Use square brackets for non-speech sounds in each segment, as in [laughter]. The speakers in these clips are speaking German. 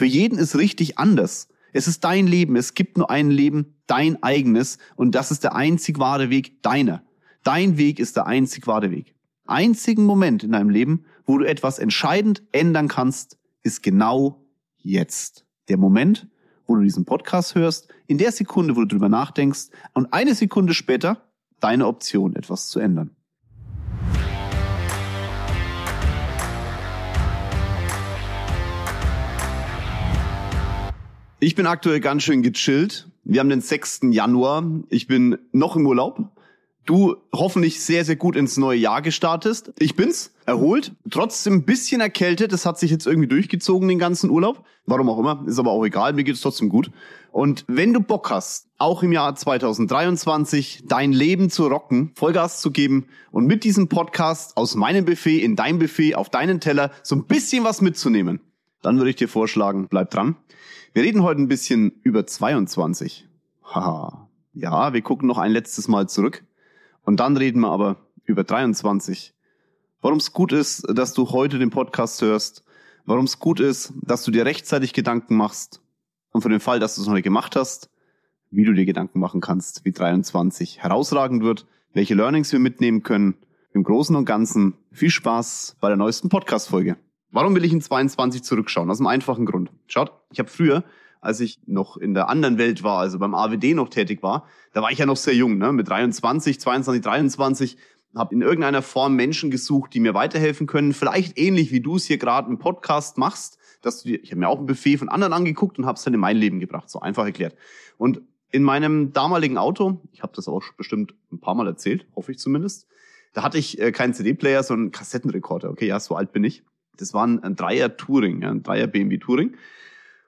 Für jeden ist richtig anders. Es ist dein Leben. Es gibt nur ein Leben, dein eigenes. Und das ist der einzig wahre Weg, deiner. Dein Weg ist der einzig wahre Weg. Einzigen Moment in deinem Leben, wo du etwas entscheidend ändern kannst, ist genau jetzt. Der Moment, wo du diesen Podcast hörst, in der Sekunde, wo du drüber nachdenkst und eine Sekunde später deine Option, etwas zu ändern. Ich bin aktuell ganz schön gechillt. Wir haben den 6. Januar. Ich bin noch im Urlaub. Du hoffentlich sehr, sehr gut ins neue Jahr gestartest. Ich bin's, erholt, trotzdem ein bisschen erkältet. Das hat sich jetzt irgendwie durchgezogen, den ganzen Urlaub. Warum auch immer, ist aber auch egal, mir geht's trotzdem gut. Und wenn du Bock hast, auch im Jahr 2023 dein Leben zu rocken, Vollgas zu geben und mit diesem Podcast aus meinem Buffet in dein Buffet auf deinen Teller so ein bisschen was mitzunehmen, dann würde ich dir vorschlagen, bleib dran. Wir reden heute ein bisschen über 22. Haha. Ja, wir gucken noch ein letztes Mal zurück. Und dann reden wir aber über 23. Warum es gut ist, dass du heute den Podcast hörst. Warum es gut ist, dass du dir rechtzeitig Gedanken machst. Und für den Fall, dass du es noch nicht gemacht hast, wie du dir Gedanken machen kannst, wie 23 herausragend wird, welche Learnings wir mitnehmen können. Im Großen und Ganzen viel Spaß bei der neuesten Podcast-Folge. Warum will ich in 22 zurückschauen? Aus einem einfachen Grund. Schaut, ich habe früher, als ich noch in der anderen Welt war, also beim AWD noch tätig war, da war ich ja noch sehr jung, ne? mit 23, 22, 23, habe in irgendeiner Form Menschen gesucht, die mir weiterhelfen können. Vielleicht ähnlich wie du es hier gerade im Podcast machst, dass du dir, ich habe mir auch ein Buffet von anderen angeguckt und habe es dann in mein Leben gebracht, so einfach erklärt. Und in meinem damaligen Auto, ich habe das auch bestimmt ein paar Mal erzählt, hoffe ich zumindest, da hatte ich äh, keinen CD-Player, sondern einen Kassettenrekorder. Okay, ja, so alt bin ich. Das war ein, ein Dreier Touring, ein Dreier BMW Touring.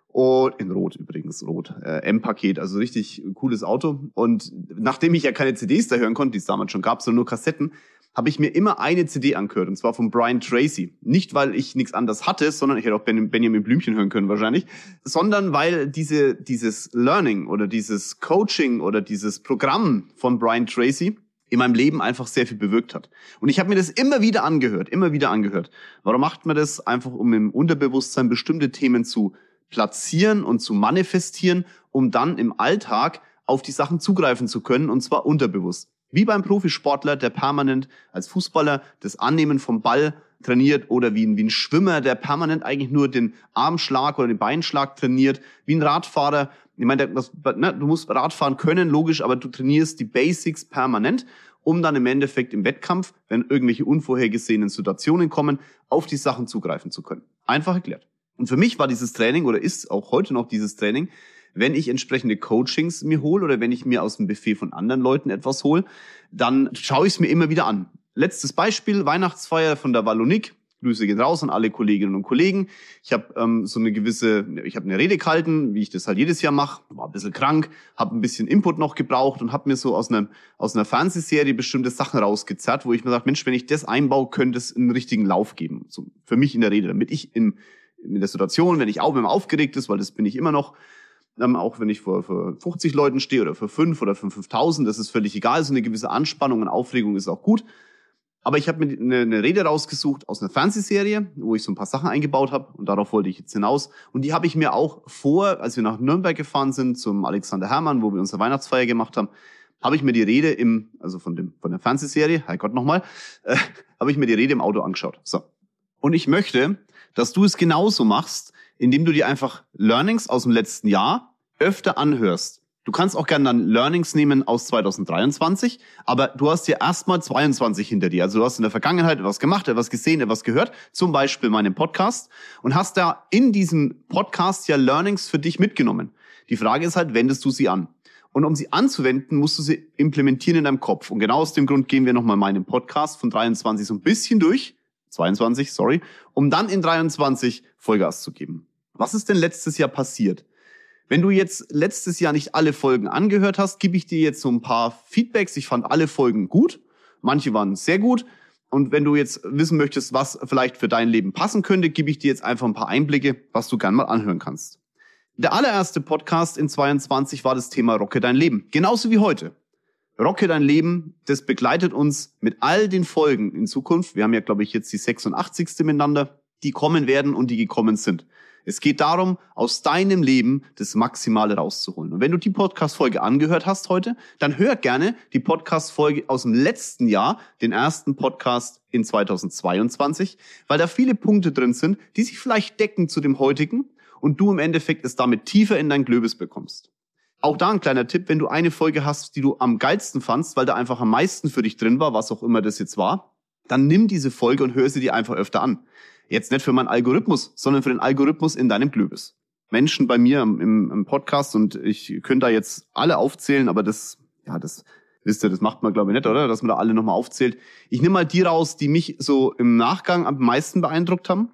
Und in Rot übrigens, Rot. Äh, M-Paket, also richtig cooles Auto. Und nachdem ich ja keine CDs da hören konnte, die es damals schon gab, sondern nur Kassetten, habe ich mir immer eine CD angehört, und zwar von Brian Tracy. Nicht, weil ich nichts anderes hatte, sondern ich hätte auch Benjamin Blümchen hören können wahrscheinlich, sondern weil diese, dieses Learning oder dieses Coaching oder dieses Programm von Brian Tracy in meinem Leben einfach sehr viel bewirkt hat. Und ich habe mir das immer wieder angehört, immer wieder angehört. Warum macht man das? Einfach um im Unterbewusstsein bestimmte Themen zu platzieren und zu manifestieren, um dann im Alltag auf die Sachen zugreifen zu können, und zwar unterbewusst. Wie beim Profisportler, der permanent als Fußballer das Annehmen vom Ball trainiert oder wie ein, wie ein Schwimmer, der permanent eigentlich nur den Armschlag oder den Beinschlag trainiert, wie ein Radfahrer, ich meine, das, ne, du musst Radfahren können, logisch, aber du trainierst die Basics permanent, um dann im Endeffekt im Wettkampf, wenn irgendwelche unvorhergesehenen Situationen kommen, auf die Sachen zugreifen zu können. Einfach erklärt. Und für mich war dieses Training oder ist auch heute noch dieses Training, wenn ich entsprechende Coachings mir hole oder wenn ich mir aus dem Buffet von anderen Leuten etwas hole, dann schaue ich es mir immer wieder an. Letztes Beispiel, Weihnachtsfeier von der Wallonik. Grüße gehen raus an alle Kolleginnen und Kollegen. Ich habe ähm, so eine gewisse, ich habe eine Rede gehalten, wie ich das halt jedes Jahr mache. War ein bisschen krank, habe ein bisschen Input noch gebraucht und habe mir so aus einer aus einer Fernsehserie bestimmte Sachen rausgezerrt, wo ich mir sage, Mensch, wenn ich das einbaue, könnte es einen richtigen Lauf geben. So für mich in der Rede, damit ich in, in der Situation, wenn ich auch man aufgeregt ist, weil das bin ich immer noch, ähm, auch wenn ich vor, vor 50 Leuten stehe oder für 5 oder für 5000, das ist völlig egal. So eine gewisse Anspannung und Aufregung ist auch gut. Aber ich habe mir eine, eine Rede rausgesucht aus einer Fernsehserie, wo ich so ein paar Sachen eingebaut habe und darauf wollte ich jetzt hinaus. Und die habe ich mir auch vor, als wir nach Nürnberg gefahren sind zum Alexander Hermann, wo wir unsere Weihnachtsfeier gemacht haben, habe ich mir die Rede im, also von dem von der Fernsehserie, Herrgott nochmal, äh, habe ich mir die Rede im Auto angeschaut. So. Und ich möchte, dass du es genauso machst, indem du dir einfach Learnings aus dem letzten Jahr öfter anhörst Du kannst auch gerne dann Learnings nehmen aus 2023, aber du hast ja erstmal 22 hinter dir. Also du hast in der Vergangenheit etwas gemacht, etwas gesehen, etwas gehört, zum Beispiel meinen Podcast und hast da in diesem Podcast ja Learnings für dich mitgenommen. Die Frage ist halt, wendest du sie an? Und um sie anzuwenden, musst du sie implementieren in deinem Kopf. Und genau aus dem Grund gehen wir nochmal meinen Podcast von 23 so ein bisschen durch, 22, sorry, um dann in 23 Vollgas zu geben. Was ist denn letztes Jahr passiert? Wenn du jetzt letztes Jahr nicht alle Folgen angehört hast, gebe ich dir jetzt so ein paar Feedbacks. Ich fand alle Folgen gut. Manche waren sehr gut. Und wenn du jetzt wissen möchtest, was vielleicht für dein Leben passen könnte, gebe ich dir jetzt einfach ein paar Einblicke, was du gern mal anhören kannst. Der allererste Podcast in 22 war das Thema Rocke dein Leben. Genauso wie heute. Rocke dein Leben, das begleitet uns mit all den Folgen in Zukunft. Wir haben ja, glaube ich, jetzt die 86. miteinander, die kommen werden und die gekommen sind. Es geht darum, aus deinem Leben das Maximale rauszuholen. Und wenn du die Podcast-Folge angehört hast heute, dann hör gerne die Podcast-Folge aus dem letzten Jahr, den ersten Podcast in 2022, weil da viele Punkte drin sind, die sich vielleicht decken zu dem heutigen und du im Endeffekt es damit tiefer in dein Glöbis bekommst. Auch da ein kleiner Tipp, wenn du eine Folge hast, die du am geilsten fandst, weil da einfach am meisten für dich drin war, was auch immer das jetzt war, dann nimm diese Folge und hör sie dir einfach öfter an. Jetzt nicht für meinen Algorithmus, sondern für den Algorithmus in deinem Glöbis. Menschen bei mir im, im Podcast und ich könnte da jetzt alle aufzählen, aber das, ja, das wisst ihr, das macht man glaube ich nicht, oder? Dass man da alle nochmal aufzählt. Ich nehme mal die raus, die mich so im Nachgang am meisten beeindruckt haben.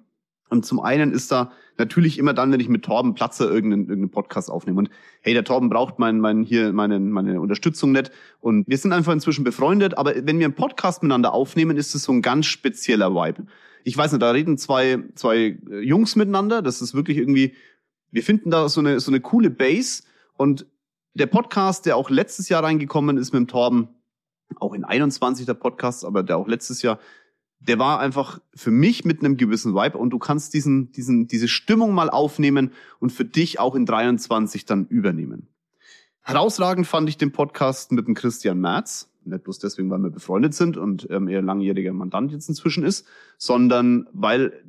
Und zum einen ist da natürlich immer dann, wenn ich mit Torben Platzer irgendeinen, irgendeinen Podcast aufnehme. Und hey, der Torben braucht mein, mein, hier meine, meine Unterstützung nicht. Und wir sind einfach inzwischen befreundet. Aber wenn wir einen Podcast miteinander aufnehmen, ist es so ein ganz spezieller Vibe. Ich weiß nicht, da reden zwei, zwei Jungs miteinander. Das ist wirklich irgendwie, wir finden da so eine, so eine coole Base. Und der Podcast, der auch letztes Jahr reingekommen ist mit dem Torben, auch in 21 der Podcast, aber der auch letztes Jahr, der war einfach für mich mit einem gewissen Vibe und du kannst diesen, diesen, diese Stimmung mal aufnehmen und für dich auch in 23 dann übernehmen. Herausragend fand ich den Podcast mit dem Christian Merz. Nicht bloß deswegen, weil wir befreundet sind und ähm, er langjähriger Mandant jetzt inzwischen ist, sondern weil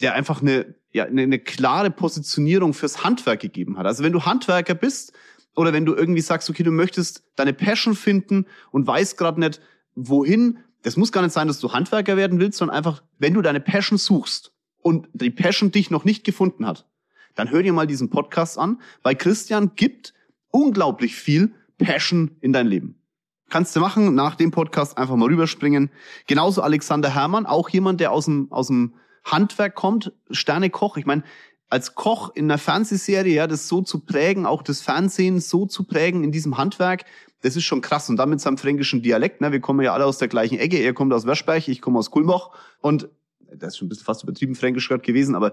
der einfach eine, ja, eine, eine klare Positionierung fürs Handwerk gegeben hat. Also wenn du Handwerker bist oder wenn du irgendwie sagst, okay, du möchtest deine Passion finden und weißt gerade nicht, wohin, das muss gar nicht sein, dass du Handwerker werden willst, sondern einfach, wenn du deine Passion suchst und die Passion dich noch nicht gefunden hat, dann hör dir mal diesen Podcast an, weil Christian gibt unglaublich viel Passion in dein Leben. Kannst du machen, nach dem Podcast einfach mal rüberspringen. Genauso Alexander Herrmann, auch jemand, der aus dem, aus dem Handwerk kommt, Sternekoch. Ich meine, als Koch in einer Fernsehserie, ja, das so zu prägen, auch das Fernsehen so zu prägen in diesem Handwerk, das ist schon krass. Und damit seinem fränkischen Dialekt, ne, wir kommen ja alle aus der gleichen Ecke. Er kommt aus Werschberg, ich komme aus Kulmbach. Und das ist schon ein bisschen fast übertrieben fränkisch gerade gewesen, aber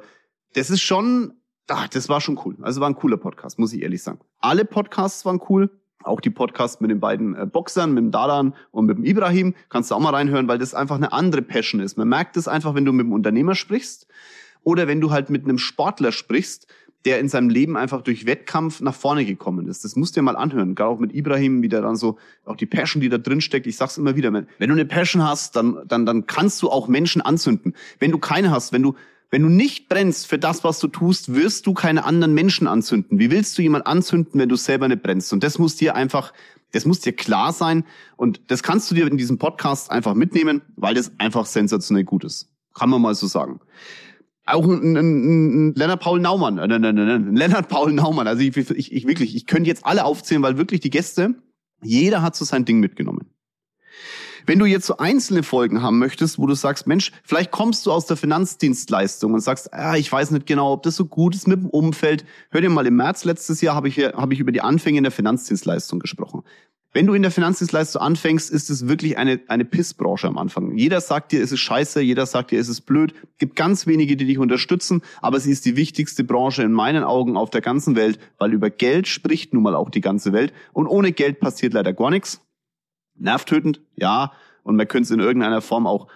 das ist schon, ach, das war schon cool. Also war ein cooler Podcast, muss ich ehrlich sagen. Alle Podcasts waren cool. Auch die Podcasts mit den beiden äh, Boxern, mit dem Dadan und mit dem Ibrahim, kannst du auch mal reinhören, weil das einfach eine andere Passion ist. Man merkt es einfach, wenn du mit dem Unternehmer sprichst oder wenn du halt mit einem Sportler sprichst, der in seinem Leben einfach durch Wettkampf nach vorne gekommen ist. Das musst du dir mal anhören. Gerade auch mit Ibrahim, wie der dann so, auch die Passion, die da drin steckt. Ich sag's immer wieder, wenn du eine Passion hast, dann, dann, dann kannst du auch Menschen anzünden. Wenn du keine hast, wenn du, wenn du nicht brennst für das, was du tust, wirst du keine anderen Menschen anzünden. Wie willst du jemand anzünden, wenn du selber nicht brennst? Und das muss dir einfach, das muss dir klar sein. Und das kannst du dir in diesem Podcast einfach mitnehmen, weil das einfach sensationell gut ist. Kann man mal so sagen auch ein, ein, ein Lennart Paul Naumann, äh, nein, nein, nein, Lennart Paul Naumann. Also ich, ich, ich wirklich, ich könnte jetzt alle aufzählen, weil wirklich die Gäste, jeder hat so sein Ding mitgenommen. Wenn du jetzt so einzelne Folgen haben möchtest, wo du sagst, Mensch, vielleicht kommst du aus der Finanzdienstleistung und sagst, ah, ich weiß nicht genau, ob das so gut ist mit dem Umfeld. Hör dir mal, im März letztes Jahr habe ich, hab ich über die Anfänge in der Finanzdienstleistung gesprochen. Wenn du in der Finanzdienstleistung anfängst, ist es wirklich eine, eine Pissbranche am Anfang. Jeder sagt dir, es ist scheiße, jeder sagt dir, es ist blöd. Gibt ganz wenige, die dich unterstützen, aber sie ist die wichtigste Branche in meinen Augen auf der ganzen Welt, weil über Geld spricht nun mal auch die ganze Welt. Und ohne Geld passiert leider gar nichts. Nervtötend, ja. Und man könnte es in irgendeiner Form auch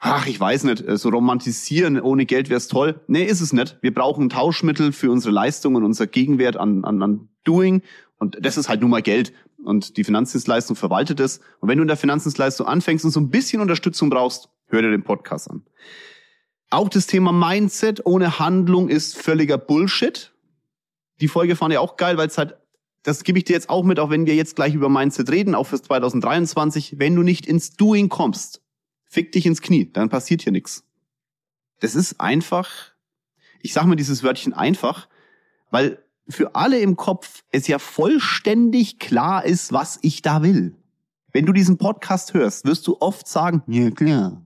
ach, ich weiß nicht, so romantisieren, ohne Geld wär's toll. Nee, ist es nicht. Wir brauchen Tauschmittel für unsere Leistungen, unser Gegenwert an, an, an Doing. Und das ist halt nun mal Geld. Und die Finanzdienstleistung verwaltet es. Und wenn du in der Finanzdienstleistung anfängst und so ein bisschen Unterstützung brauchst, hör dir den Podcast an. Auch das Thema Mindset ohne Handlung ist völliger Bullshit. Die Folge fand ich auch geil, weil es halt, das gebe ich dir jetzt auch mit, auch wenn wir jetzt gleich über Mindset reden, auch fürs 2023. Wenn du nicht ins Doing kommst, fick dich ins Knie, dann passiert hier nichts. Das ist einfach, ich sag mal dieses Wörtchen einfach, weil für alle im Kopf es ja vollständig klar ist, was ich da will. Wenn du diesen Podcast hörst, wirst du oft sagen, ja klar,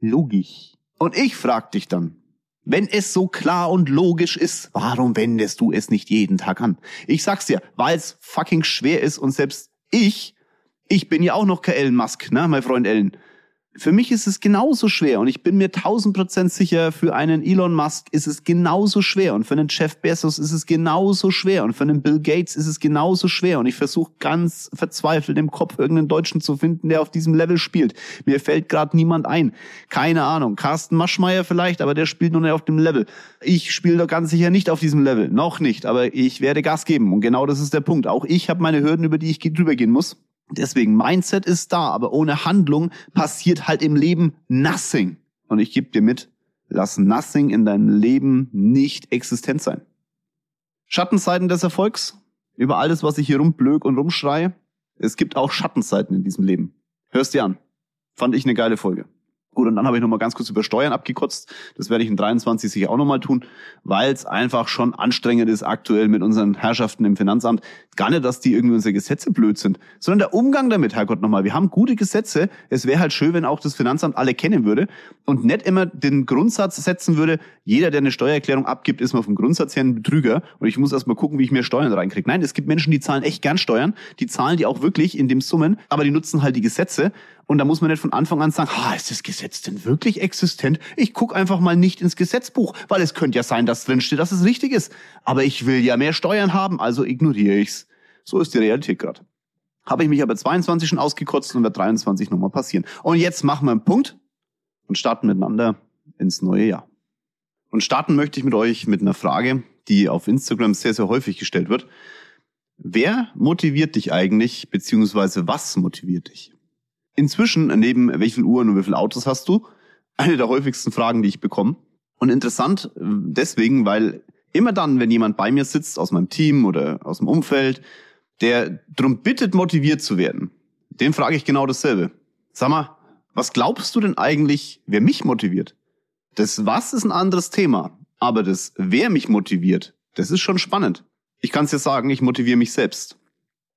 logisch. Und ich frag dich dann, wenn es so klar und logisch ist, warum wendest du es nicht jeden Tag an? Ich sag's dir, weil es fucking schwer ist und selbst ich, ich bin ja auch noch kein Elon Musk, ne, mein Freund Ellen. Für mich ist es genauso schwer und ich bin mir tausend Prozent sicher, für einen Elon Musk ist es genauso schwer und für einen Jeff Bezos ist es genauso schwer und für einen Bill Gates ist es genauso schwer und ich versuche ganz verzweifelt im Kopf irgendeinen Deutschen zu finden, der auf diesem Level spielt. Mir fällt gerade niemand ein. Keine Ahnung. Carsten Maschmeyer vielleicht, aber der spielt nur nicht auf dem Level. Ich spiele doch ganz sicher nicht auf diesem Level. Noch nicht, aber ich werde Gas geben und genau das ist der Punkt. Auch ich habe meine Hürden, über die ich drüber gehen muss. Deswegen, Mindset ist da, aber ohne Handlung passiert halt im Leben nothing. Und ich gebe dir mit, lass nothing in deinem Leben nicht existent sein. Schattenseiten des Erfolgs, über alles, was ich hier rumblög und rumschreie. Es gibt auch Schattenseiten in diesem Leben. Hörst dir an. Fand ich eine geile Folge. Gut, und dann habe ich nochmal ganz kurz über Steuern abgekotzt. Das werde ich in 23 sicher auch nochmal tun, weil es einfach schon anstrengend ist aktuell mit unseren Herrschaften im Finanzamt. Gar nicht, dass die irgendwie unsere Gesetze blöd sind, sondern der Umgang damit, Herrgott nochmal. Wir haben gute Gesetze. Es wäre halt schön, wenn auch das Finanzamt alle kennen würde und nicht immer den Grundsatz setzen würde, jeder, der eine Steuererklärung abgibt, ist mal vom Grundsatz her ein Betrüger und ich muss erst mal gucken, wie ich mehr Steuern reinkriege. Nein, es gibt Menschen, die zahlen echt gern Steuern, die zahlen die auch wirklich in dem Summen, aber die nutzen halt die Gesetze und da muss man nicht von Anfang an sagen, ha, ist das Gesetz denn wirklich existent? Ich guck einfach mal nicht ins Gesetzbuch, weil es könnte ja sein, dass drin steht, dass es richtig ist. Aber ich will ja mehr Steuern haben, also ignoriere ich's. So ist die Realität gerade. Habe ich mich aber 22 schon ausgekotzt und wird 23 nochmal passieren. Und jetzt machen wir einen Punkt und starten miteinander ins neue Jahr. Und starten möchte ich mit euch mit einer Frage, die auf Instagram sehr, sehr häufig gestellt wird. Wer motiviert dich eigentlich, beziehungsweise was motiviert dich? Inzwischen, neben wie viel Uhren und wie viele Autos hast du, eine der häufigsten Fragen, die ich bekomme. Und interessant äh, deswegen, weil immer dann, wenn jemand bei mir sitzt, aus meinem Team oder aus dem Umfeld, der drum bittet, motiviert zu werden, den frage ich genau dasselbe. Sag mal, was glaubst du denn eigentlich, wer mich motiviert? Das Was ist ein anderes Thema, aber das Wer mich motiviert, das ist schon spannend. Ich kann es dir sagen, ich motiviere mich selbst.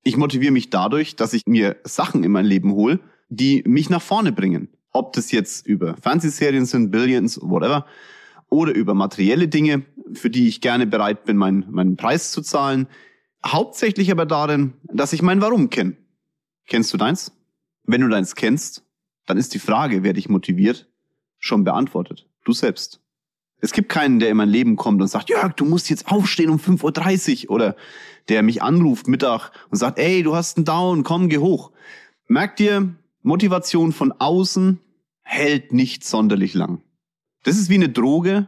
Ich motiviere mich dadurch, dass ich mir Sachen in mein Leben hole, die mich nach vorne bringen. Ob das jetzt über Fernsehserien sind, Billions, whatever, oder über materielle Dinge, für die ich gerne bereit bin, meinen, meinen Preis zu zahlen. Hauptsächlich aber darin, dass ich mein Warum kenne. Kennst du deins? Wenn du deins kennst, dann ist die Frage, wer dich motiviert, schon beantwortet. Du selbst. Es gibt keinen, der in mein Leben kommt und sagt, Jörg, du musst jetzt aufstehen um 5.30 Uhr oder der mich anruft Mittag und sagt, ey, du hast einen Down, komm, geh hoch. Merkt dir, Motivation von außen hält nicht sonderlich lang. Das ist wie eine Droge.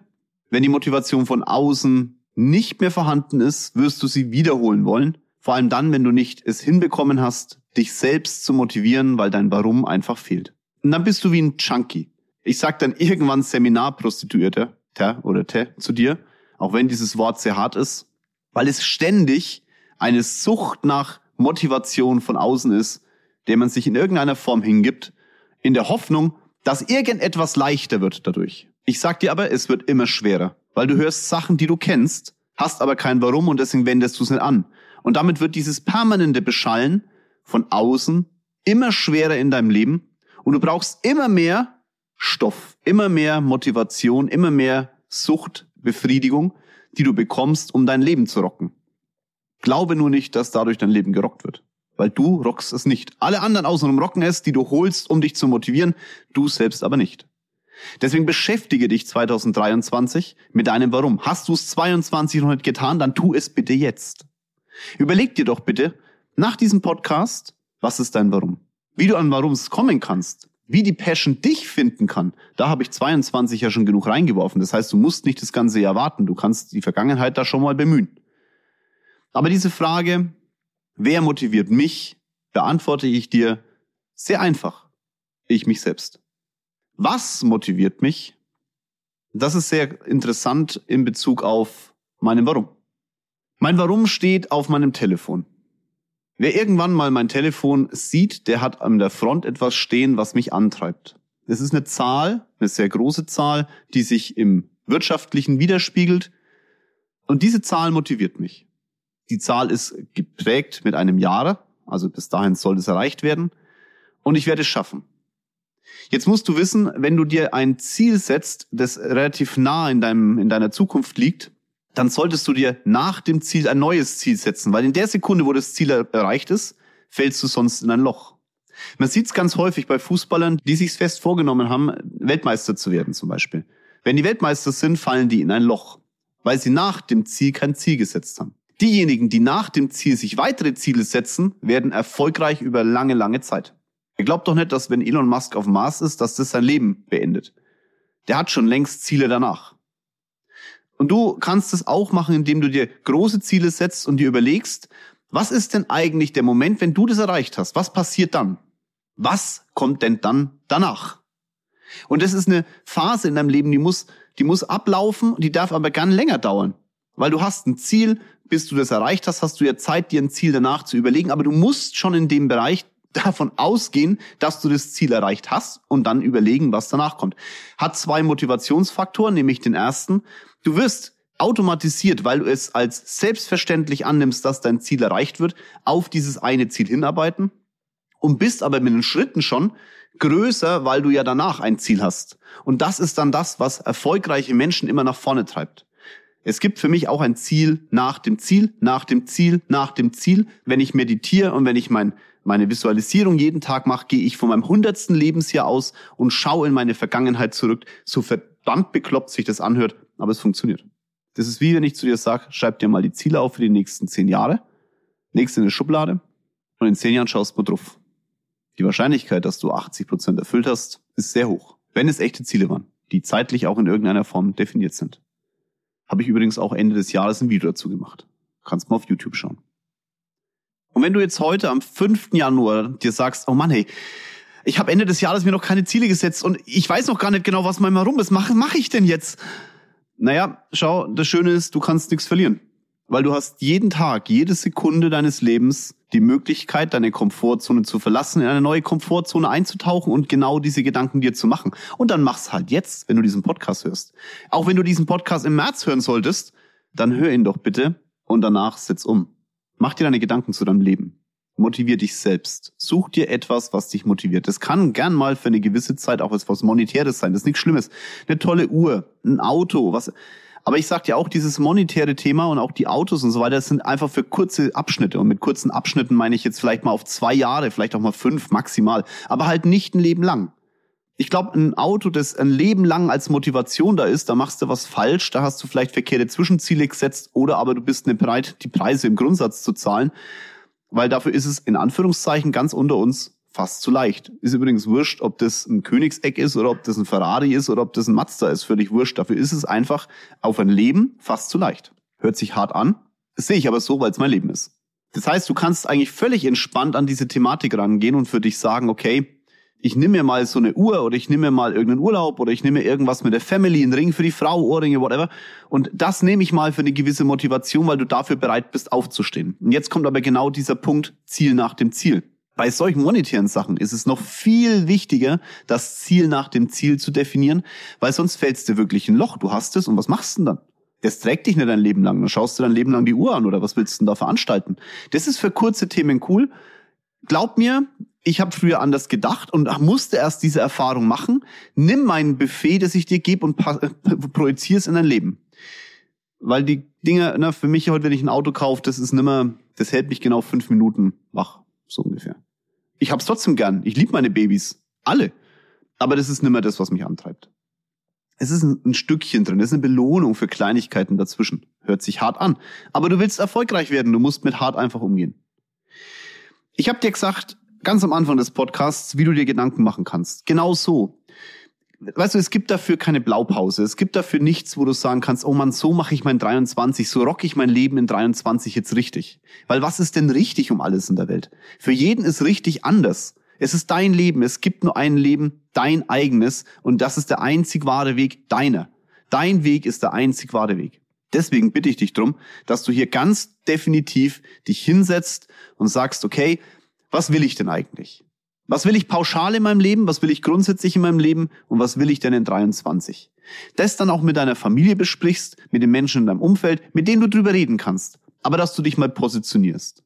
Wenn die Motivation von außen nicht mehr vorhanden ist, wirst du sie wiederholen wollen. Vor allem dann, wenn du nicht es hinbekommen hast, dich selbst zu motivieren, weil dein Warum einfach fehlt. Und dann bist du wie ein Junkie. Ich sag dann irgendwann Seminarprostituierte, te oder te, zu dir, auch wenn dieses Wort sehr hart ist, weil es ständig eine Sucht nach Motivation von außen ist, der man sich in irgendeiner Form hingibt, in der Hoffnung, dass irgendetwas leichter wird dadurch. Ich sag dir aber, es wird immer schwerer, weil du hörst Sachen, die du kennst, hast aber kein Warum und deswegen wendest du es nicht an. Und damit wird dieses permanente Beschallen von außen immer schwerer in deinem Leben und du brauchst immer mehr Stoff, immer mehr Motivation, immer mehr Suchtbefriedigung, die du bekommst, um dein Leben zu rocken. Glaube nur nicht, dass dadurch dein Leben gerockt wird weil du rockst es nicht. Alle anderen außenrum rocken es, die du holst, um dich zu motivieren, du selbst aber nicht. Deswegen beschäftige dich 2023 mit deinem Warum. Hast du es 22 noch nicht getan, dann tu es bitte jetzt. Überleg dir doch bitte nach diesem Podcast, was ist dein Warum? Wie du an Warums kommen kannst, wie die Passion dich finden kann. Da habe ich 22 ja schon genug reingeworfen. Das heißt, du musst nicht das ganze Jahr warten. Du kannst die Vergangenheit da schon mal bemühen. Aber diese Frage, Wer motiviert mich? Beantworte ich dir sehr einfach. Ich mich selbst. Was motiviert mich? Das ist sehr interessant in Bezug auf meinem Warum. Mein Warum steht auf meinem Telefon. Wer irgendwann mal mein Telefon sieht, der hat an der Front etwas stehen, was mich antreibt. Es ist eine Zahl, eine sehr große Zahl, die sich im Wirtschaftlichen widerspiegelt. Und diese Zahl motiviert mich. Die Zahl ist geprägt mit einem Jahr, also bis dahin soll es erreicht werden. Und ich werde es schaffen. Jetzt musst du wissen, wenn du dir ein Ziel setzt, das relativ nah in, deinem, in deiner Zukunft liegt, dann solltest du dir nach dem Ziel ein neues Ziel setzen, weil in der Sekunde, wo das Ziel erreicht ist, fällst du sonst in ein Loch. Man sieht es ganz häufig bei Fußballern, die sich fest vorgenommen haben, Weltmeister zu werden zum Beispiel. Wenn die Weltmeister sind, fallen die in ein Loch, weil sie nach dem Ziel kein Ziel gesetzt haben. Diejenigen, die nach dem Ziel sich weitere Ziele setzen, werden erfolgreich über lange, lange Zeit. Ihr glaubt doch nicht, dass wenn Elon Musk auf dem Mars ist, dass das sein Leben beendet. Der hat schon längst Ziele danach. Und du kannst es auch machen, indem du dir große Ziele setzt und dir überlegst, was ist denn eigentlich der Moment, wenn du das erreicht hast? Was passiert dann? Was kommt denn dann danach? Und das ist eine Phase in deinem Leben, die muss, die muss ablaufen, die darf aber gern länger dauern. Weil du hast ein Ziel, bis du das erreicht hast, hast du ja Zeit, dir ein Ziel danach zu überlegen, aber du musst schon in dem Bereich [laughs] davon ausgehen, dass du das Ziel erreicht hast und dann überlegen, was danach kommt. Hat zwei Motivationsfaktoren, nämlich den ersten, du wirst automatisiert, weil du es als selbstverständlich annimmst, dass dein Ziel erreicht wird, auf dieses eine Ziel hinarbeiten und bist aber mit den Schritten schon größer, weil du ja danach ein Ziel hast. Und das ist dann das, was erfolgreiche Menschen immer nach vorne treibt. Es gibt für mich auch ein Ziel nach dem Ziel, nach dem Ziel, nach dem Ziel. Wenn ich meditiere und wenn ich mein, meine Visualisierung jeden Tag mache, gehe ich von meinem hundertsten Lebensjahr aus und schaue in meine Vergangenheit zurück. So verdammt bekloppt sich das anhört, aber es funktioniert. Das ist wie wenn ich zu dir sage, schreib dir mal die Ziele auf für die nächsten zehn Jahre, legst in eine Schublade und in zehn Jahren schaust du drauf. Die Wahrscheinlichkeit, dass du 80 Prozent erfüllt hast, ist sehr hoch. Wenn es echte Ziele waren, die zeitlich auch in irgendeiner Form definiert sind. Habe ich übrigens auch Ende des Jahres ein Video dazu gemacht. Kannst mal auf YouTube schauen. Und wenn du jetzt heute am 5. Januar dir sagst, oh Mann, hey, ich habe Ende des Jahres mir noch keine Ziele gesetzt und ich weiß noch gar nicht genau, was mal rum ist. Mache ich denn jetzt? Naja, schau, das Schöne ist, du kannst nichts verlieren. Weil du hast jeden Tag, jede Sekunde deines Lebens die Möglichkeit, deine Komfortzone zu verlassen, in eine neue Komfortzone einzutauchen und genau diese Gedanken dir zu machen. Und dann mach's halt jetzt, wenn du diesen Podcast hörst. Auch wenn du diesen Podcast im März hören solltest, dann hör ihn doch bitte und danach setz um. Mach dir deine Gedanken zu deinem Leben. Motivier dich selbst. Such dir etwas, was dich motiviert. Das kann gern mal für eine gewisse Zeit auch etwas Monetäres sein. Das ist nichts Schlimmes. Eine tolle Uhr, ein Auto, was. Aber ich sag dir auch, dieses monetäre Thema und auch die Autos und so weiter, das sind einfach für kurze Abschnitte. Und mit kurzen Abschnitten meine ich jetzt vielleicht mal auf zwei Jahre, vielleicht auch mal fünf maximal. Aber halt nicht ein Leben lang. Ich glaube, ein Auto, das ein Leben lang als Motivation da ist, da machst du was falsch, da hast du vielleicht verkehrte Zwischenziele gesetzt oder aber du bist nicht bereit, die Preise im Grundsatz zu zahlen weil dafür ist es in Anführungszeichen ganz unter uns fast zu leicht. Ist übrigens wurscht, ob das ein Königseck ist oder ob das ein Ferrari ist oder ob das ein Mazda ist, völlig wurscht. Dafür ist es einfach auf ein Leben fast zu leicht. Hört sich hart an, das sehe ich aber so, weil es mein Leben ist. Das heißt, du kannst eigentlich völlig entspannt an diese Thematik rangehen und für dich sagen, okay, ich nehme mir mal so eine Uhr oder ich nehme mir mal irgendeinen Urlaub oder ich nehme mir irgendwas mit der Family, einen Ring für die Frau, Ohrringe, whatever. Und das nehme ich mal für eine gewisse Motivation, weil du dafür bereit bist, aufzustehen. Und jetzt kommt aber genau dieser Punkt, Ziel nach dem Ziel. Bei solchen monetären Sachen ist es noch viel wichtiger, das Ziel nach dem Ziel zu definieren, weil sonst fällst du wirklich ein Loch. Du hast es und was machst du denn dann? Das trägt dich nicht dein Leben lang. Dann schaust du dein Leben lang die Uhr an oder was willst du denn da veranstalten? Das ist für kurze Themen cool. Glaub mir, ich habe früher anders gedacht und musste erst diese Erfahrung machen. Nimm mein Buffet, das ich dir gebe und äh, projiziere es in dein Leben. Weil die Dinge, ne, für mich heute, wenn ich ein Auto kaufe, das ist nimmer, das hält mich genau fünf Minuten wach, so ungefähr. Ich hab's trotzdem gern. Ich liebe meine Babys. Alle. Aber das ist nimmer das, was mich antreibt. Es ist ein, ein Stückchen drin, es ist eine Belohnung für Kleinigkeiten dazwischen. Hört sich hart an. Aber du willst erfolgreich werden, du musst mit hart einfach umgehen. Ich habe dir gesagt, ganz am Anfang des Podcasts, wie du dir Gedanken machen kannst. Genau so. Weißt du, es gibt dafür keine Blaupause. Es gibt dafür nichts, wo du sagen kannst, oh man, so mache ich mein 23, so rock ich mein Leben in 23 jetzt richtig. Weil was ist denn richtig um alles in der Welt? Für jeden ist richtig anders. Es ist dein Leben. Es gibt nur ein Leben, dein eigenes. Und das ist der einzig wahre Weg deiner. Dein Weg ist der einzig wahre Weg. Deswegen bitte ich dich drum, dass du hier ganz definitiv dich hinsetzt und sagst, okay, was will ich denn eigentlich? Was will ich pauschal in meinem Leben? Was will ich grundsätzlich in meinem Leben? Und was will ich denn in 23? Das dann auch mit deiner Familie besprichst, mit den Menschen in deinem Umfeld, mit denen du drüber reden kannst. Aber dass du dich mal positionierst.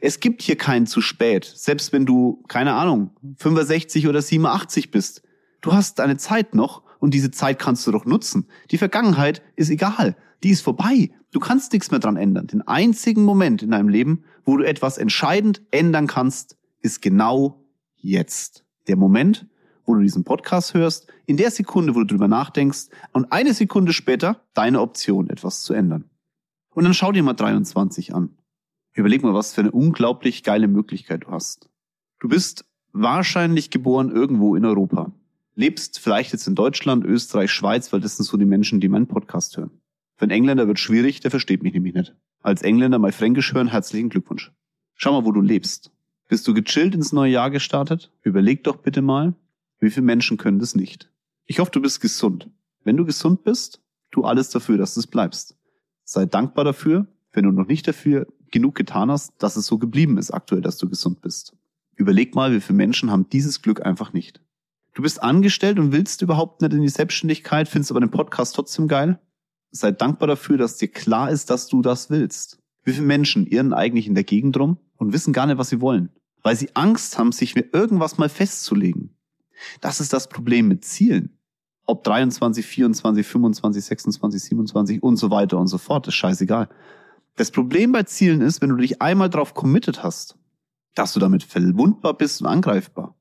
Es gibt hier keinen zu spät, selbst wenn du, keine Ahnung, 65 oder 87 bist. Du hast deine Zeit noch und diese Zeit kannst du doch nutzen. Die Vergangenheit ist egal. Die ist vorbei. Du kannst nichts mehr dran ändern. Den einzigen Moment in deinem Leben, wo du etwas entscheidend ändern kannst, ist genau jetzt. Der Moment, wo du diesen Podcast hörst, in der Sekunde, wo du drüber nachdenkst und eine Sekunde später deine Option, etwas zu ändern. Und dann schau dir mal 23 an. Überleg mal, was für eine unglaublich geile Möglichkeit du hast. Du bist wahrscheinlich geboren irgendwo in Europa. Lebst vielleicht jetzt in Deutschland, Österreich, Schweiz, weil das sind so die Menschen, die meinen Podcast hören. Für einen Engländer wird schwierig, der versteht mich nämlich nicht. Als Engländer mal Fränkisch hören, herzlichen Glückwunsch. Schau mal, wo du lebst. Bist du gechillt ins neue Jahr gestartet? Überleg doch bitte mal, wie viele Menschen können das nicht? Ich hoffe, du bist gesund. Wenn du gesund bist, tu alles dafür, dass du es bleibst. Sei dankbar dafür, wenn du noch nicht dafür genug getan hast, dass es so geblieben ist aktuell, dass du gesund bist. Überleg mal, wie viele Menschen haben dieses Glück einfach nicht. Du bist angestellt und willst überhaupt nicht in die Selbstständigkeit, findest aber den Podcast trotzdem geil. Sei dankbar dafür, dass dir klar ist, dass du das willst. Wie viele Menschen irren eigentlich in der Gegend rum und wissen gar nicht, was sie wollen, weil sie Angst haben, sich mit irgendwas mal festzulegen. Das ist das Problem mit Zielen. Ob 23, 24, 25, 26, 27 und so weiter und so fort, ist scheißegal. Das Problem bei Zielen ist, wenn du dich einmal drauf committed hast, dass du damit verwundbar bist und angreifbar.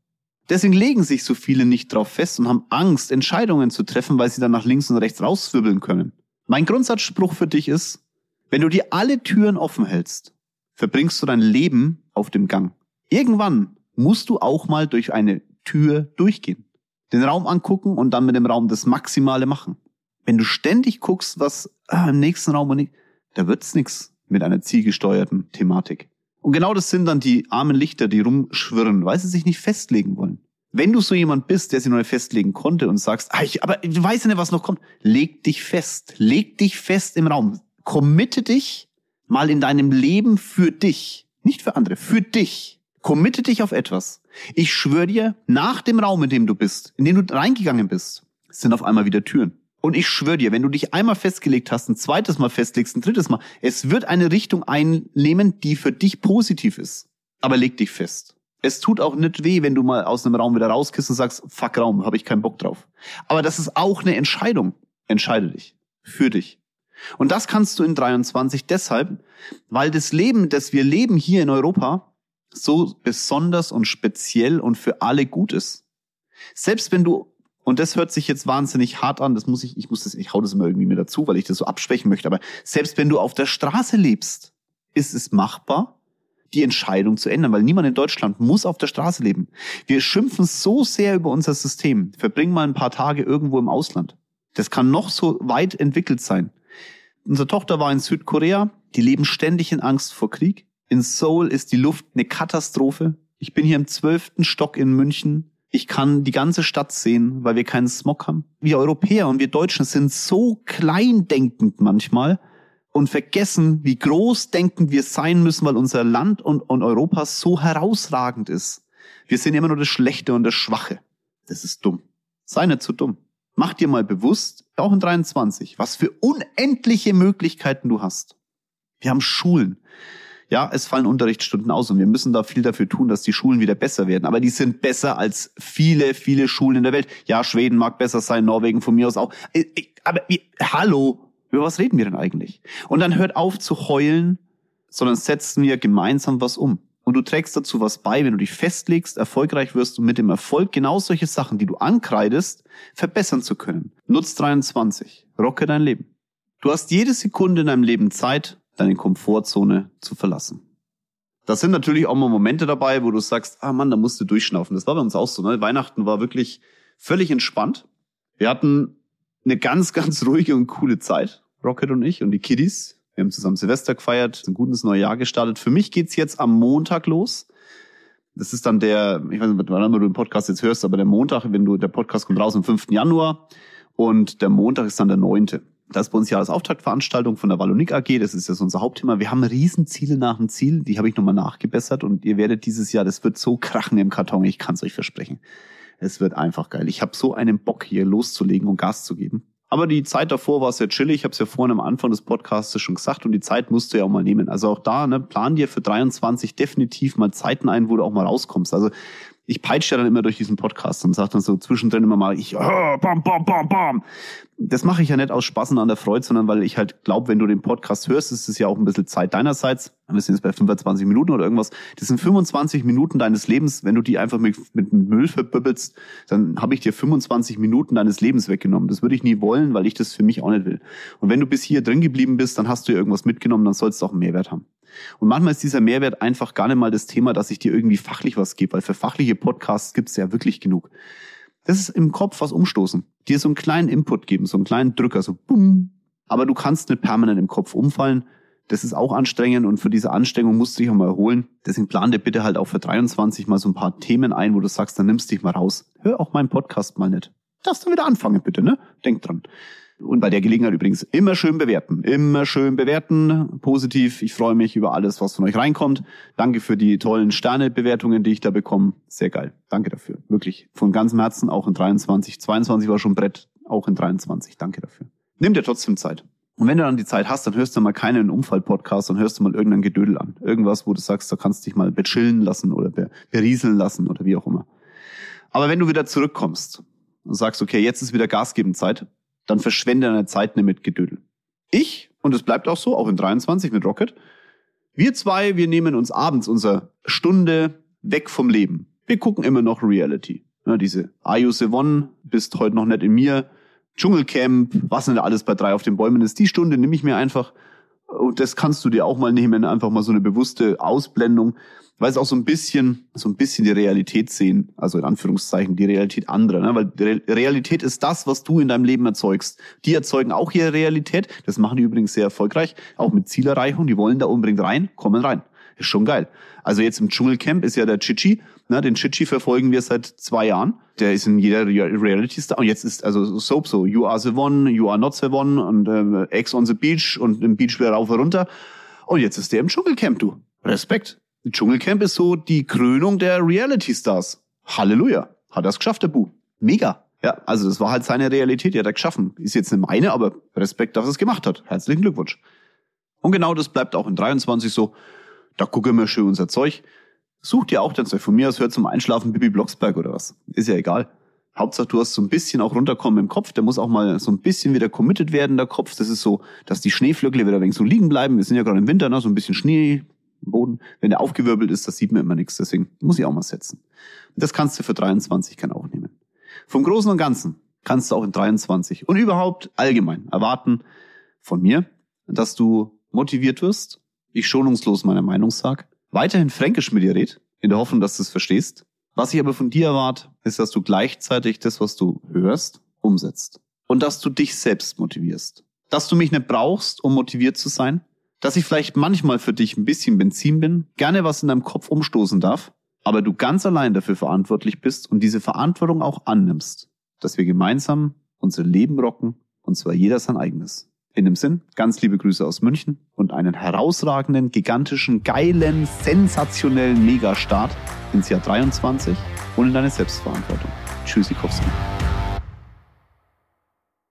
Deswegen legen sich so viele nicht drauf fest und haben Angst, Entscheidungen zu treffen, weil sie dann nach links und rechts rauswirbeln können. Mein Grundsatzspruch für dich ist, wenn du dir alle Türen offen hältst, verbringst du dein Leben auf dem Gang. Irgendwann musst du auch mal durch eine Tür durchgehen. Den Raum angucken und dann mit dem Raum das Maximale machen. Wenn du ständig guckst, was ah, im nächsten Raum und nicht, da wird's nix mit einer zielgesteuerten Thematik. Und genau das sind dann die armen Lichter, die rumschwirren, weil sie sich nicht festlegen wollen. Wenn du so jemand bist, der sich noch nicht festlegen konnte und sagst, ah, ich, aber du weißt ja nicht, was noch kommt, leg dich fest. Leg dich fest im Raum. Committe dich mal in deinem Leben für dich. Nicht für andere, für dich. Committe dich auf etwas. Ich schwöre dir, nach dem Raum, in dem du bist, in den du reingegangen bist, sind auf einmal wieder Türen. Und ich schwöre dir, wenn du dich einmal festgelegt hast, ein zweites Mal festlegst, ein drittes Mal, es wird eine Richtung einnehmen, die für dich positiv ist. Aber leg dich fest. Es tut auch nicht weh, wenn du mal aus einem Raum wieder rauskist und sagst, fuck Raum, habe ich keinen Bock drauf. Aber das ist auch eine Entscheidung. Entscheide dich. Für dich. Und das kannst du in 23 deshalb, weil das Leben, das wir leben hier in Europa, so besonders und speziell und für alle gut ist. Selbst wenn du und das hört sich jetzt wahnsinnig hart an, das muss ich, ich muss das, ich hau das immer irgendwie mir dazu, weil ich das so abschwächen möchte, aber selbst wenn du auf der Straße lebst, ist es machbar, die Entscheidung zu ändern, weil niemand in Deutschland muss auf der Straße leben. Wir schimpfen so sehr über unser System. Verbringen mal ein paar Tage irgendwo im Ausland. Das kann noch so weit entwickelt sein. Unsere Tochter war in Südkorea, die leben ständig in Angst vor Krieg. In Seoul ist die Luft eine Katastrophe. Ich bin hier im zwölften Stock in München ich kann die ganze Stadt sehen, weil wir keinen Smog haben. Wir Europäer und wir Deutschen sind so kleindenkend manchmal und vergessen, wie großdenkend wir sein müssen, weil unser Land und, und Europa so herausragend ist. Wir sind immer nur das Schlechte und das Schwache. Das ist dumm. Sei nicht zu dumm. Mach dir mal bewusst, auch in 23, was für unendliche Möglichkeiten du hast. Wir haben Schulen ja, es fallen Unterrichtsstunden aus und wir müssen da viel dafür tun, dass die Schulen wieder besser werden. Aber die sind besser als viele, viele Schulen in der Welt. Ja, Schweden mag besser sein, Norwegen von mir aus auch. Äh, äh, aber hallo, über was reden wir denn eigentlich? Und dann hört auf zu heulen, sondern setzen wir gemeinsam was um. Und du trägst dazu was bei, wenn du dich festlegst, erfolgreich wirst und mit dem Erfolg genau solche Sachen, die du ankreidest, verbessern zu können. Nutz 23. Rocke dein Leben. Du hast jede Sekunde in deinem Leben Zeit, deine Komfortzone zu verlassen. Da sind natürlich auch mal Momente dabei, wo du sagst, ah Mann, da musst du durchschnaufen. Das war bei uns auch so. Ne? Weihnachten war wirklich völlig entspannt. Wir hatten eine ganz, [laughs] ganz ruhige und coole Zeit, Rocket und ich und die Kiddies. Wir haben zusammen Silvester gefeiert, ein gutes neues Jahr gestartet. Für mich geht's jetzt am Montag los. Das ist dann der, ich weiß nicht, wann du den Podcast jetzt hörst, aber der Montag, wenn du, der Podcast kommt raus am 5. Januar und der Montag ist dann der 9. Das bei uns Jahresauftaktveranstaltung von der Wallonik AG. Das ist jetzt unser Hauptthema. Wir haben Riesenziele nach dem Ziel. Die habe ich nochmal nachgebessert und ihr werdet dieses Jahr, das wird so krachen im Karton. Ich kann es euch versprechen. Es wird einfach geil. Ich habe so einen Bock hier loszulegen und Gas zu geben. Aber die Zeit davor war sehr chillig. Ich habe es ja vorhin am Anfang des Podcasts schon gesagt und die Zeit musst du ja auch mal nehmen. Also auch da, ne, plan dir für 23 definitiv mal Zeiten ein, wo du auch mal rauskommst. Also ich peitsche ja dann immer durch diesen Podcast und sage dann so zwischendrin immer mal, ich, oh, bam, bam, bam, bam. Das mache ich ja nicht aus Spaß und an der Freude, sondern weil ich halt glaube, wenn du den Podcast hörst, ist es ja auch ein bisschen Zeit deinerseits. Wir sind jetzt bei 25 Minuten oder irgendwas. Das sind 25 Minuten deines Lebens. Wenn du die einfach mit, mit Müll verbübbelst, dann habe ich dir 25 Minuten deines Lebens weggenommen. Das würde ich nie wollen, weil ich das für mich auch nicht will. Und wenn du bis hier drin geblieben bist, dann hast du ja irgendwas mitgenommen, dann sollst du auch einen Mehrwert haben. Und manchmal ist dieser Mehrwert einfach gar nicht mal das Thema, dass ich dir irgendwie fachlich was gebe, weil für fachliche Podcasts gibt es ja wirklich genug. Das ist im Kopf was umstoßen. Dir so einen kleinen Input geben, so einen kleinen Drücker, so bumm. Aber du kannst nicht permanent im Kopf umfallen. Das ist auch anstrengend und für diese Anstrengung musst du dich auch mal erholen. Deswegen plan dir bitte halt auch für 23 mal so ein paar Themen ein, wo du sagst, dann nimmst dich mal raus. Hör auch meinen Podcast mal nicht. Darfst du wieder anfangen, bitte, ne? Denk dran. Und bei der Gelegenheit übrigens immer schön bewerten. Immer schön bewerten. Positiv. Ich freue mich über alles, was von euch reinkommt. Danke für die tollen Sternebewertungen, die ich da bekomme. Sehr geil. Danke dafür. Wirklich. Von ganzem Herzen. Auch in 23. 22 war schon Brett. Auch in 23. Danke dafür. Nimm dir trotzdem Zeit. Und wenn du dann die Zeit hast, dann hörst du mal keinen Unfall-Podcast, dann hörst du mal irgendein Gedödel an. Irgendwas, wo du sagst, da kannst du dich mal bechillen lassen oder berieseln lassen oder wie auch immer. Aber wenn du wieder zurückkommst und sagst, okay, jetzt ist wieder Gas geben Zeit, dann verschwende deine Zeit nicht mit Gedödel. Ich, und es bleibt auch so, auch in 23 mit Rocket, wir zwei, wir nehmen uns abends unsere Stunde weg vom Leben. Wir gucken immer noch Reality. Ja, diese Are You One, bist heute noch nicht in mir, Dschungelcamp, was nicht alles bei drei auf den Bäumen ist. Die Stunde nehme ich mir einfach und das kannst du dir auch mal nehmen, einfach mal so eine bewusste Ausblendung weil es auch so ein bisschen, so ein bisschen die Realität sehen, also in Anführungszeichen die Realität anderer, ne? weil Realität ist das, was du in deinem Leben erzeugst. Die erzeugen auch ihre Realität, das machen die übrigens sehr erfolgreich, auch mit Zielerreichung, die wollen da unbedingt rein, kommen rein. Ist schon geil. Also jetzt im Dschungelcamp ist ja der Chichi, ne? den Chichi verfolgen wir seit zwei Jahren. Der ist in jeder Reality Star und jetzt ist also Soap so, you are the one, you are not the one und äh, Ex on the Beach und im Beach wieder rauf und runter. Und jetzt ist der im Dschungelcamp, du. Respekt. Dschungelcamp ist so die Krönung der Reality Stars. Halleluja. Hat er es geschafft, der Bu. Mega. Ja, also das war halt seine Realität, die hat er geschaffen. Ist jetzt nicht meine, aber Respekt, dass er es gemacht hat. Herzlichen Glückwunsch. Und genau das bleibt auch in 23 so. Da gucken wir schön unser Zeug. Sucht ihr auch dann Zeug. Von mir aus hört zum Einschlafen Bibi Blocksberg oder was. Ist ja egal. Hauptsache, du hast so ein bisschen auch runterkommen im Kopf. Der muss auch mal so ein bisschen wieder committed werden, der Kopf. Das ist so, dass die Schneeflöckle wieder ein wenig so liegen bleiben. Wir sind ja gerade im Winter, ne? so ein bisschen Schnee, Boden. Wenn der aufgewirbelt ist, das sieht man immer nichts. Deswegen muss ich auch mal setzen. Das kannst du für 23 kann auch nehmen. Vom Großen und Ganzen kannst du auch in 23 und überhaupt allgemein erwarten von mir, dass du motiviert wirst, ich schonungslos meine Meinung sag, weiterhin Fränkisch mit dir red, in der Hoffnung, dass du es verstehst. Was ich aber von dir erwarte, ist, dass du gleichzeitig das, was du hörst, umsetzt. Und dass du dich selbst motivierst. Dass du mich nicht brauchst, um motiviert zu sein, dass ich vielleicht manchmal für dich ein bisschen Benzin bin, gerne was in deinem Kopf umstoßen darf, aber du ganz allein dafür verantwortlich bist und diese Verantwortung auch annimmst, dass wir gemeinsam unser Leben rocken und zwar jeder sein eigenes. In dem Sinn, ganz liebe Grüße aus München und einen herausragenden, gigantischen, geilen, sensationellen Megastart ins Jahr 23 und in deine Selbstverantwortung. Tschüssikowski.